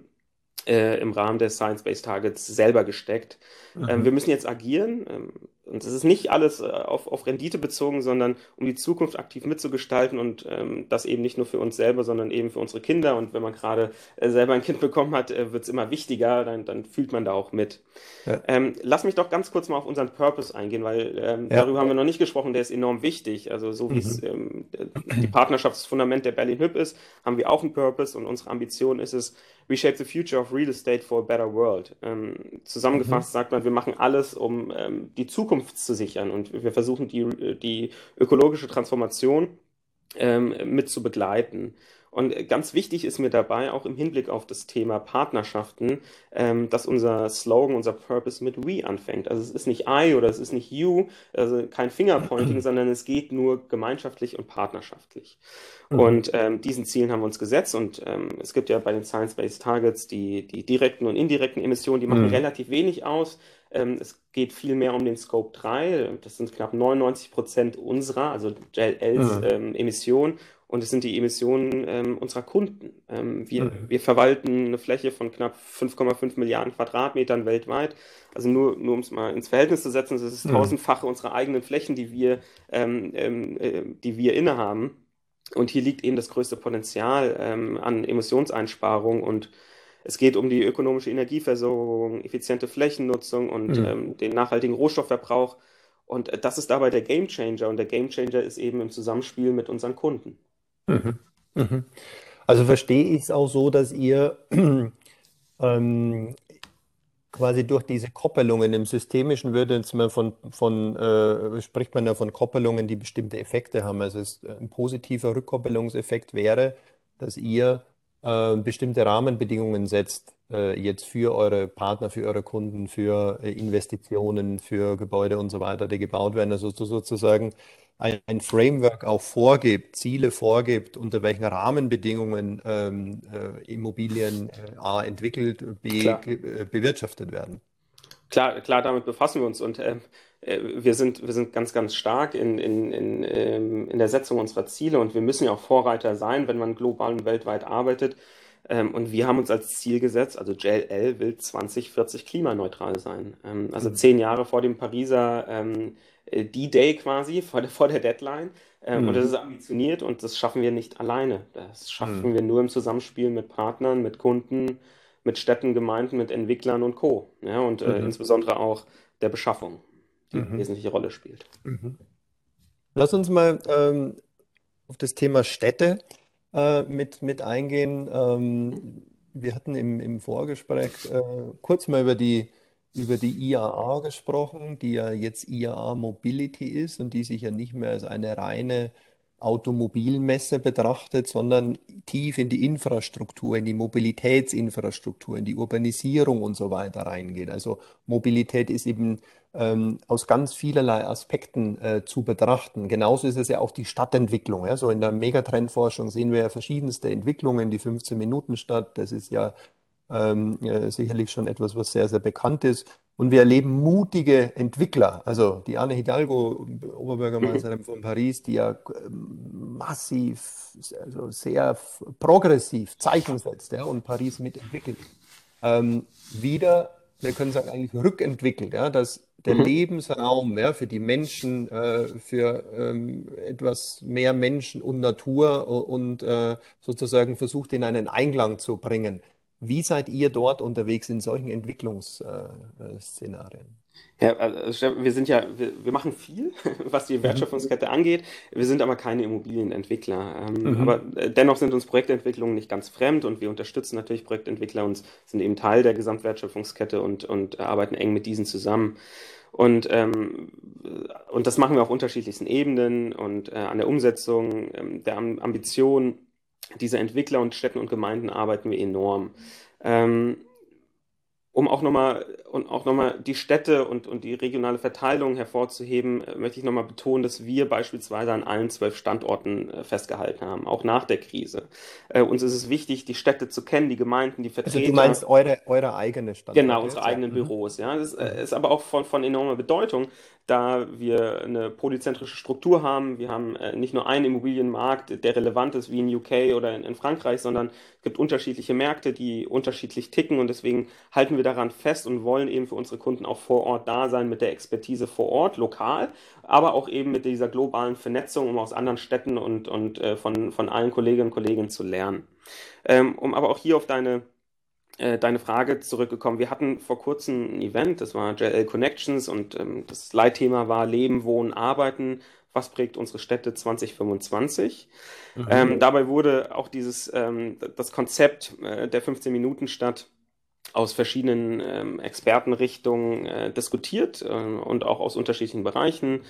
Speaker 2: äh, im Rahmen der Science-Based Targets selber gesteckt. Mhm. Ähm, wir müssen jetzt agieren. Ähm, und es ist nicht alles äh, auf, auf Rendite bezogen, sondern um die Zukunft aktiv mitzugestalten und ähm, das eben nicht nur für uns selber, sondern eben für unsere Kinder. Und wenn man gerade äh, selber ein Kind bekommen hat, äh, wird es immer wichtiger, dann, dann fühlt man da auch mit. Ja. Ähm, lass mich doch ganz kurz mal auf unseren Purpose eingehen, weil ähm, ja. darüber haben wir noch nicht gesprochen, der ist enorm wichtig. Also so wie es mhm. ähm, die Partnerschaftsfundament der Berlin Hüb ist, haben wir auch einen Purpose und unsere Ambition ist es, Reshape the Future of Real Estate for a Better World. Ähm, zusammengefasst mhm. sagt man, wir machen alles, um ähm, die Zukunft zu sichern und wir versuchen die, die ökologische Transformation ähm, mit zu begleiten. Und ganz wichtig ist mir dabei auch im Hinblick auf das Thema Partnerschaften, ähm, dass unser Slogan, unser Purpose mit We anfängt. Also es ist nicht I oder es ist nicht You, also kein Fingerpointing, (clears throat) sondern es geht nur gemeinschaftlich und partnerschaftlich. Mhm. Und ähm, diesen Zielen haben wir uns gesetzt und ähm, es gibt ja bei den Science-Based Targets die, die direkten und indirekten Emissionen, die machen mhm. relativ wenig aus. Ähm, es geht viel mehr um den Scope 3. Das sind knapp 99 Prozent unserer, also JLLs mhm. ähm, Emissionen. Und es sind die Emissionen ähm, unserer Kunden. Ähm, wir, mhm. wir verwalten eine Fläche von knapp 5,5 Milliarden Quadratmetern weltweit. Also nur, nur um es mal ins Verhältnis zu setzen, das ist mhm. tausendfache unserer eigenen Flächen, die wir, ähm, ähm, äh, die wir innehaben. Und hier liegt eben das größte Potenzial ähm, an Emissionseinsparung und Es geht um die ökonomische Energieversorgung, effiziente Flächennutzung und mhm. ähm, den nachhaltigen Rohstoffverbrauch. Und äh, das ist dabei der Gamechanger. Und der Gamechanger ist eben im Zusammenspiel mit unseren Kunden.
Speaker 3: Mhm. Mhm. Also verstehe ich es auch so, dass ihr (clears throat) ähm, quasi durch diese Koppelungen im Systemischen würde jetzt mal von, von äh, spricht man ja von Koppelungen, die bestimmte Effekte haben. Also es, ein positiver Rückkoppelungseffekt wäre, dass ihr äh, bestimmte Rahmenbedingungen setzt, äh, jetzt für eure Partner, für eure Kunden, für äh, Investitionen, für Gebäude und so weiter, die gebaut werden. Also sozusagen ein, Framework auch vorgibt, Ziele vorgibt, unter welchen Rahmenbedingungen ähm, äh, Immobilien äh, A entwickelt, B äh, bewirtschaftet werden.
Speaker 2: Klar, klar, damit befassen wir uns und äh, äh, wir, sind, wir sind ganz, ganz stark in, in, in, ähm, in der Setzung unserer Ziele und wir müssen ja auch Vorreiter sein, wenn man global und weltweit arbeitet. Ähm, und wir haben uns als Ziel gesetzt, also JLL will 2040 klimaneutral sein. Ähm, also mhm. zehn Jahre vor dem Pariser äh, D-Day quasi, (laughs) vor der, vor der Deadline. Ähm, mhm. Und das ist ambitioniert und das schaffen wir nicht alleine. Das schaffen mhm. wir nur im Zusammenspiel mit Partnern, mit Kunden, mit Städten, Gemeinden, mit Entwicklern und Co. Ja, und äh, mhm. insbesondere auch der Beschaffung, die eine mhm. wesentliche Rolle spielt.
Speaker 3: Mhm. Lass uns mal ähm, auf das Thema Städte äh, mit, mit eingehen. Ähm, wir hatten im, im Vorgespräch äh, kurz mal über die, über die IAA gesprochen, die ja jetzt IAA Mobility ist und die sich ja nicht mehr als eine reine Automobilmesse betrachtet, sondern tief in die Infrastruktur, in die Mobilitätsinfrastruktur, in die Urbanisierung und so weiter reingeht. Also Mobilität ist eben ähm, aus ganz vielerlei Aspekten äh, zu betrachten. Genauso ist es ja auch die Stadtentwicklung. Ja? So in der Megatrendforschung sehen wir ja verschiedenste Entwicklungen, die 15-Minuten-Stadt, das ist ja ähm, äh, sicherlich schon etwas, was sehr, sehr bekannt ist. Und wir erleben mutige Entwickler, also die Anne Hidalgo, Oberbürgermeisterin von Paris, die ja ähm, massiv, also sehr progressiv Zeichen setzt ja, und Paris mitentwickelt. Ähm, wieder, wir können sagen, eigentlich rückentwickelt, ja, dass der mhm. Lebensraum ja, für die Menschen, äh, für ähm, etwas mehr Menschen und Natur und äh, sozusagen versucht, in einen Einklang zu bringen. Wie seid ihr dort unterwegs in solchen Entwicklungsszenarien?
Speaker 2: Ja, also wir sind ja, wir, wir, machen viel, (laughs) was die mhm. Wertschöpfungskette angeht. Wir sind aber keine Immobilienentwickler. Ähm, mhm. Aber äh, dennoch sind uns Projektentwicklungen nicht ganz fremd und wir unterstützen natürlich Projektentwickler und sind eben Teil der Gesamtwertschöpfungskette und, und arbeiten eng mit diesen zusammen. Und, ähm, und das machen wir auf unterschiedlichsten Ebenen und äh, an der Umsetzung ähm, der Ambition dieser Entwickler und Städten und Gemeinden arbeiten wir enorm. Ähm, um auch nochmal und auch nochmal die Städte und, und die regionale Verteilung hervorzuheben, äh, möchte ich nochmal betonen, dass wir beispielsweise an allen zwölf Standorten äh, festgehalten haben, auch nach der Krise. Äh, uns ist es wichtig, die Städte zu kennen, die Gemeinden, die Vertreter. Also
Speaker 3: du meinst eure, eure eigene
Speaker 2: Standorte? Genau, unsere eigenen ja. Mhm. Büros. Ja, das äh, ist aber auch von, von enormer Bedeutung, da wir eine polyzentrische Struktur haben. Wir haben nicht nur einen Immobilienmarkt, der relevant ist wie in UK oder in, in, Frankreich, sondern es gibt unterschiedliche Märkte, die unterschiedlich ticken und deswegen halten wir daran fest und wollen eben für unsere Kunden auch vor Ort da sein mit der Expertise vor Ort, lokal, aber auch eben mit dieser globalen Vernetzung, um aus anderen Städten und, und äh, von, von allen Kolleginnen und Kollegen zu lernen. Ähm, um aber auch hier auf deine äh, deine Frage zurückgekommen. Wir hatten vor kurzem ein Event, das war JL Connections und ähm, das Leitthema war Leben, Wohnen, Arbeiten. Was prägt unsere Städte 2025? Mhm. Ähm, dabei wurde auch dieses, ähm, das Konzept äh, der 15-Minuten-Stadt aus verschiedenen ähm, Expertenrichtungen äh, diskutiert äh, und auch aus unterschiedlichen Bereichen.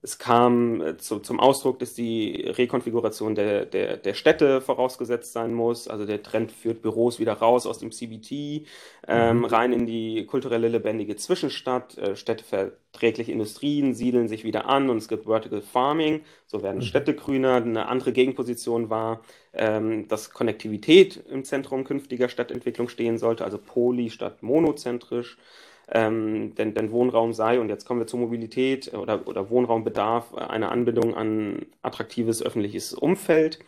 Speaker 2: Es kam äh, zu, zum Ausdruck, dass die Rekonfiguration der, der, der Städte vorausgesetzt sein muss. Also der Trend führt Büros wieder raus aus dem CBT, ähm, mhm. rein in die kulturelle lebendige Zwischenstadt. Äh, städteverträgliche Industrien siedeln sich wieder an und es gibt Vertical Farming. So werden mhm. Städte grüner. Eine andere Gegenposition war, ähm, dass Konnektivität im Zentrum künftiger Stadtentwicklung stehen sollte, also poly statt monozentrisch ähm, denn, denn Wohnraum sei, und jetzt kommen wir zur Mobilität oder, oder Wohnraumbedarf, eine Anbindung an attraktives öffentliches Umfeld.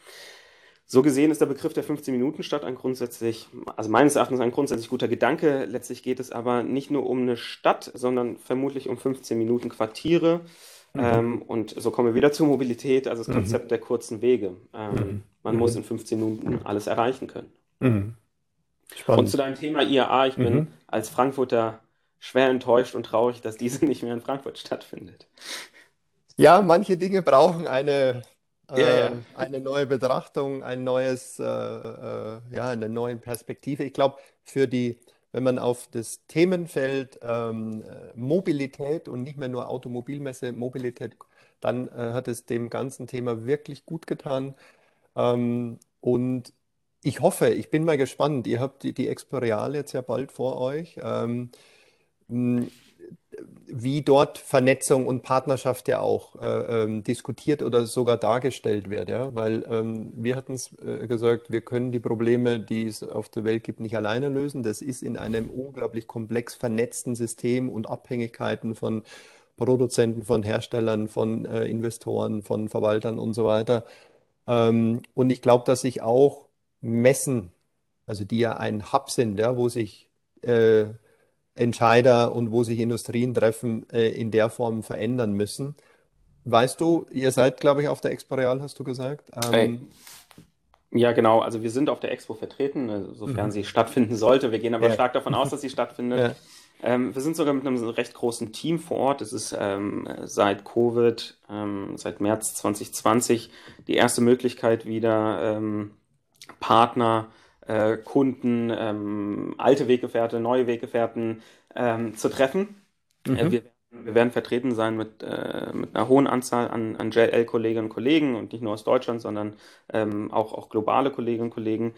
Speaker 2: So gesehen ist der Begriff der 15-Minuten-Stadt ein grundsätzlich, also meines Erachtens ein grundsätzlich guter Gedanke. Letztlich geht es aber nicht nur um eine Stadt, sondern vermutlich um 15 Minuten Quartiere. Mhm. Ähm, und so kommen wir wieder zur Mobilität, also das mhm. Konzept mhm. der kurzen Wege. Ähm, mhm. Man muss mhm. in 15 Minuten alles erreichen können.
Speaker 3: Mhm.
Speaker 2: Und zu deinem Thema IAA, ich bin als Frankfurter schwer enttäuscht und traurig, dass diese (laughs) nicht mehr in Frankfurt stattfindet.
Speaker 3: Ja, manche Dinge brauchen eine, äh, ja, ja. eine neue Betrachtung, ein neues, äh, äh, ja, eine neue Perspektive. Ich glaube, für die, wenn man auf das Themenfeld ähm, Mobilität und nicht mehr nur Automobilmesse, Mobilität, dann äh, hat es dem ganzen Thema wirklich gut getan. Ähm, und ich hoffe, ich bin mal gespannt. Ihr habt die, die Exporeal jetzt ja bald vor euch. Ähm, wie dort Vernetzung und Partnerschaft ja auch äh, ähm, diskutiert oder sogar dargestellt wird. Ja? Weil ähm, wir hatten es äh, gesagt, wir können die Probleme, die es auf der Welt gibt, nicht alleine lösen. Das ist in einem unglaublich komplex vernetzten System und Abhängigkeiten von Produzenten, von Herstellern, von äh, Investoren, von Verwaltern und so weiter. Ähm, und ich glaube, dass sich auch Messen, also die ja ein Hub sind, ja, wo sich äh, Entscheider und wo sich Industrien treffen, äh, in der Form verändern müssen. Weißt du, ihr seid, glaube ich, auf der Expo Real, hast du gesagt.
Speaker 2: Ähm, ja, genau. Also wir sind auf der Expo vertreten, äh, sofern mhm. sie stattfinden sollte. Wir gehen aber ja. stark davon aus, dass sie (laughs) stattfindet. Ja. Ähm, wir sind sogar mit einem recht großen Team vor Ort. Es ist ähm, seit Covid, ähm, seit März 2020 die erste Möglichkeit wieder ähm, Partner äh, Kunden, ähm, alte Weggefährte, neue Weggefährten ähm, zu treffen. Mhm. Äh, wir, wir, werden vertreten sein mit, äh, mit einer hohen Anzahl an, an JL-Kolleginnen und Kollegen und nicht nur aus Deutschland, sondern ähm, auch, auch globale Kolleginnen und Kollegen.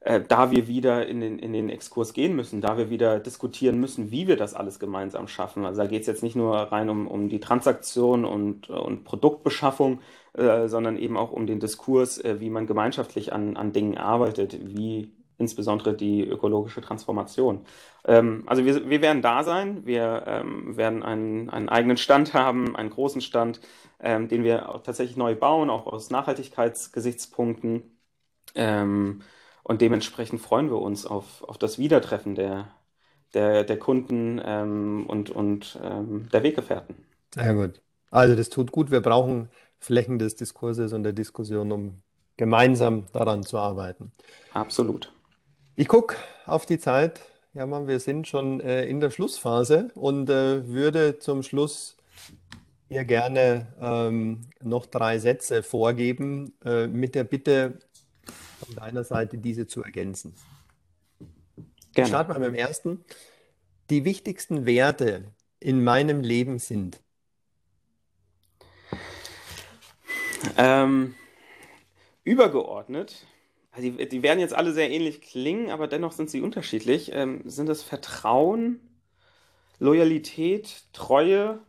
Speaker 2: Äh, da wir wieder in den, in den Exkurs gehen müssen, da wir wieder diskutieren müssen, wie wir das alles gemeinsam schaffen. Also da geht es jetzt nicht nur rein um, um die Transaktion und, und Produktbeschaffung, äh, sondern eben auch um den Diskurs, äh, wie man gemeinschaftlich an, an Dingen arbeitet, wie insbesondere die ökologische Transformation. Ähm, also wir, wir werden da sein, wir ähm, werden einen, einen eigenen Stand haben, einen großen Stand, ähm, den wir auch tatsächlich neu bauen, auch aus Nachhaltigkeitsgesichtspunkten. Ähm, und dementsprechend freuen wir uns auf, auf das Wiedertreffen der, der, der Kunden ähm, und, und ähm, der Weggefährten.
Speaker 3: Sehr gut. Also das tut gut. Wir brauchen Flächen des Diskurses und der Diskussion, um gemeinsam daran zu arbeiten.
Speaker 2: Absolut.
Speaker 3: Ich gucke auf die Zeit. Ja, Mann, wir sind schon äh, in der Schlussphase und äh, würde zum Schluss hier gerne ähm, noch drei Sätze vorgeben, äh, mit der Bitte, von deiner Seite diese zu ergänzen. Gerne. Starten wir mit dem ersten. Die wichtigsten Werte in meinem Leben sind.
Speaker 2: Ähm, übergeordnet, also die, die, werden jetzt alle sehr ähnlich klingen, aber dennoch sind sie unterschiedlich. Ähm, sind es Vertrauen, Loyalität, Treue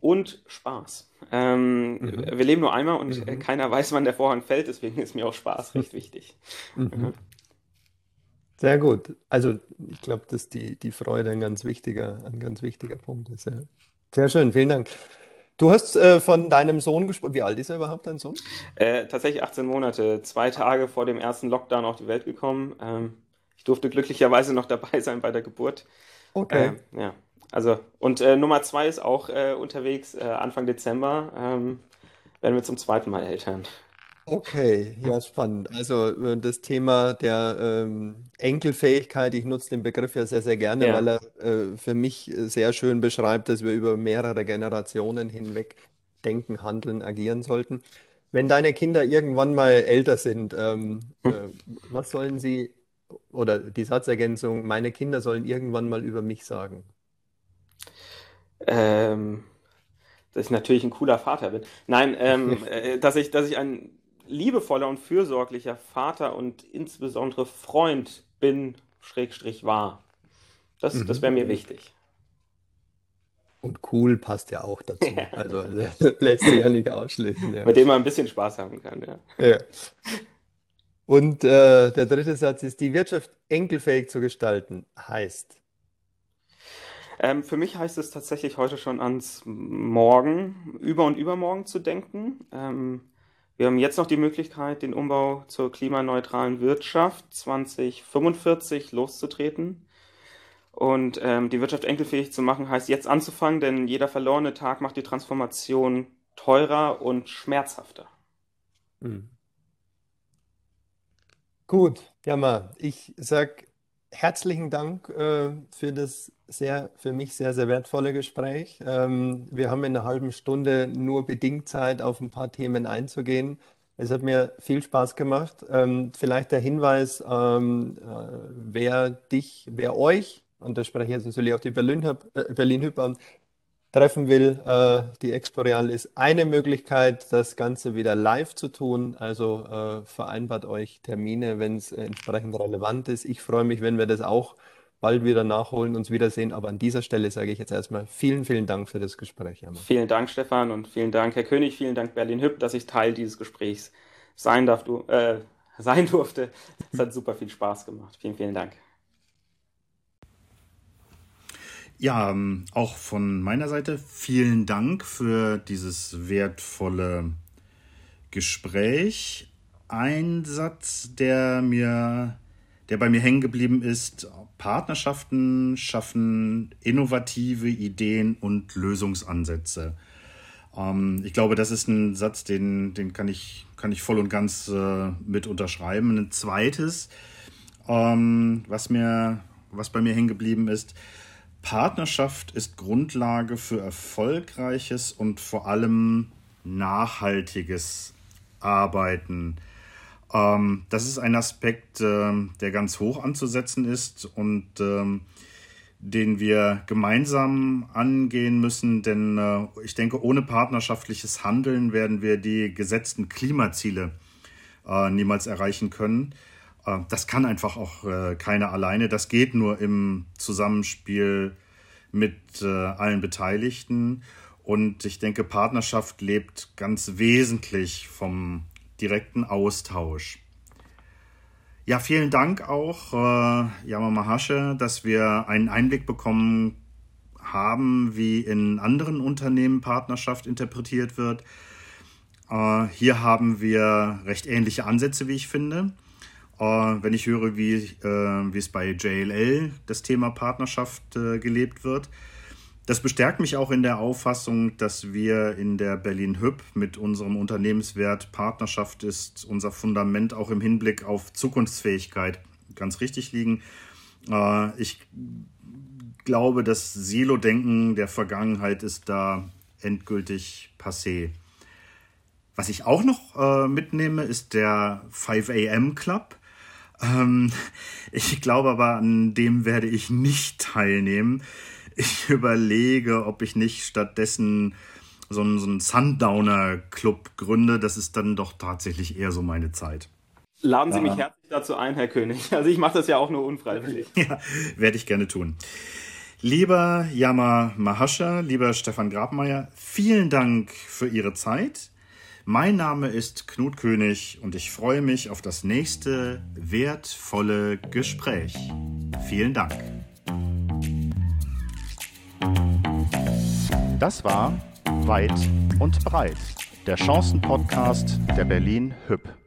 Speaker 2: und Spaß? Ähm, mhm. Wir leben nur einmal und mhm. keiner weiß, wann der Vorhang fällt, deswegen ist mir auch Spaß (laughs) recht wichtig. Mhm.
Speaker 3: Sehr gut. Also ich glaube, dass die, die Freude ein ganz wichtiger, ein ganz wichtiger Punkt ist. Ja. Sehr schön, vielen Dank. Du hast äh, von deinem Sohn gesprochen. Wie alt ist er überhaupt, dein Sohn?
Speaker 2: Äh, tatsächlich 18 Monate, zwei Tage vor dem ersten Lockdown auf die Welt gekommen. Ähm, ich durfte glücklicherweise noch dabei sein bei der Geburt.
Speaker 3: Okay.
Speaker 2: Äh, ja. Also, und äh, Nummer zwei ist auch äh, unterwegs, äh, Anfang Dezember ähm, werden wir zum zweiten Mal Eltern.
Speaker 3: Okay, ja, spannend. Also äh, das Thema der ähm, Enkelfähigkeit, ich nutze den Begriff ja sehr, sehr gerne, Ja. weil er äh, für mich sehr schön beschreibt, dass wir über mehrere Generationen hinweg denken, handeln, agieren sollten. Wenn deine Kinder irgendwann mal älter sind, ähm, hm. äh, was sollen sie, oder die Satzergänzung, meine Kinder sollen irgendwann mal über mich sagen?
Speaker 2: Ähm, dass ich natürlich ein cooler Vater bin. Nein, ähm, (laughs) äh, dass ich, dass ich ein liebevoller und fürsorglicher Vater und insbesondere Freund bin, Schrägstrich war. Das, mhm. das wäre mir wichtig.
Speaker 3: Und cool passt ja auch dazu. (laughs) Also (laughs) lässt sich ja nicht ausschließen. Ja.
Speaker 2: Mit dem man ein bisschen Spaß haben kann, ja.
Speaker 3: ja. Und äh, der dritte Satz ist, die Wirtschaft enkelfähig zu gestalten, heißt.
Speaker 2: Ähm, für mich heißt es tatsächlich heute schon ans Morgen, über und übermorgen zu denken. Ähm, wir haben jetzt noch die Möglichkeit, den Umbau zur klimaneutralen Wirtschaft 2045 loszutreten. Und ähm, die Wirtschaft enkelfähig zu machen, heißt jetzt anzufangen, denn jeder verlorene Tag macht die Transformation teurer und schmerzhafter. Mhm.
Speaker 3: Gut, Jammer, ich sag herzlichen Dank äh, für das sehr, für mich sehr, sehr wertvolle Gespräch. Ähm, wir haben in einer halben Stunde nur bedingt Zeit, auf ein paar Themen einzugehen. Es hat mir viel Spaß gemacht. Ähm, vielleicht der Hinweis, ähm, äh, wer dich, wer euch, und da spreche ich jetzt natürlich auch die Berlin-Hüb äh, Berlin an, treffen will. Äh, die Exporeal ist eine Möglichkeit, das Ganze wieder live zu tun. Also äh, vereinbart euch Termine, wenn es entsprechend relevant ist. Ich freue mich, wenn wir das auch bald wieder nachholen, uns wiedersehen. Aber an dieser Stelle sage ich jetzt erstmal vielen, vielen Dank für das Gespräch.
Speaker 2: Emma. Vielen Dank, Stefan, und vielen Dank, Herr König. Vielen Dank, Berlin Hüb, dass ich Teil dieses Gesprächs sein, darf, du, äh, (laughs) sein durfte. Es hat super viel Spaß gemacht. Vielen, vielen Dank.
Speaker 1: Ja, ähm, auch von meiner Seite vielen Dank für dieses wertvolle Gespräch. Ein Satz, der mir, der bei mir hängen geblieben ist, Partnerschaften schaffen innovative Ideen und Lösungsansätze. Ähm, ich glaube, das ist ein Satz, den, den kann, ich, kann ich voll und ganz äh, mit unterschreiben. Ein zweites, ähm, was, mir, was bei mir hängen geblieben ist, Partnerschaft ist Grundlage für erfolgreiches und vor allem nachhaltiges Arbeiten. Ähm, das ist ein Aspekt, äh, der ganz hoch anzusetzen ist und ähm, den wir gemeinsam angehen müssen, denn äh, ich denke, ohne partnerschaftliches Handeln werden wir die gesetzten Klimaziele äh, niemals erreichen können. Äh, das kann einfach auch äh, keiner alleine. Das geht nur im Zusammenspiel mit äh, allen Beteiligten. Und ich denke, Partnerschaft lebt ganz wesentlich vom direkten Austausch. Ja, vielen Dank auch, äh, Yama Mahashe, dass wir einen Einblick bekommen haben, wie in anderen Unternehmen Partnerschaft interpretiert wird. Äh, hier haben wir recht ähnliche Ansätze, wie ich finde. Äh, wenn ich höre, wie, äh, wie es bei JLL das Thema Partnerschaft äh, gelebt wird. Das bestärkt mich auch in der Auffassung, dass wir in der Berlin Hüb mit unserem Unternehmenswert Partnerschaft ist unser Fundament auch im Hinblick auf Zukunftsfähigkeit ganz richtig liegen. Ich glaube, das Silo-Denken der Vergangenheit ist da endgültig passé. Was ich auch noch mitnehme, ist der 5 AM Club. Ähm, (laughs) ich glaube aber, an dem werde ich nicht teilnehmen. Ich (laughs) überlege, ob ich nicht stattdessen so einen, so einen Sundowner-Club gründe. Das ist dann doch tatsächlich eher so meine Zeit.
Speaker 2: Laden Sie mich herzlich dazu ein, Herr König. (laughs) Also ich mache das ja auch nur unfreiwillig. (laughs)
Speaker 1: Ja, werde ich gerne tun. Lieber Yama Mahasha, lieber Stefan Grabmeier, vielen Dank für Ihre Zeit. Mein Name ist Knut König und ich freue mich auf das nächste wertvolle Gespräch. Vielen Dank. Das war Weit und Breit, der Chancen-Podcast der Berlin Hüb.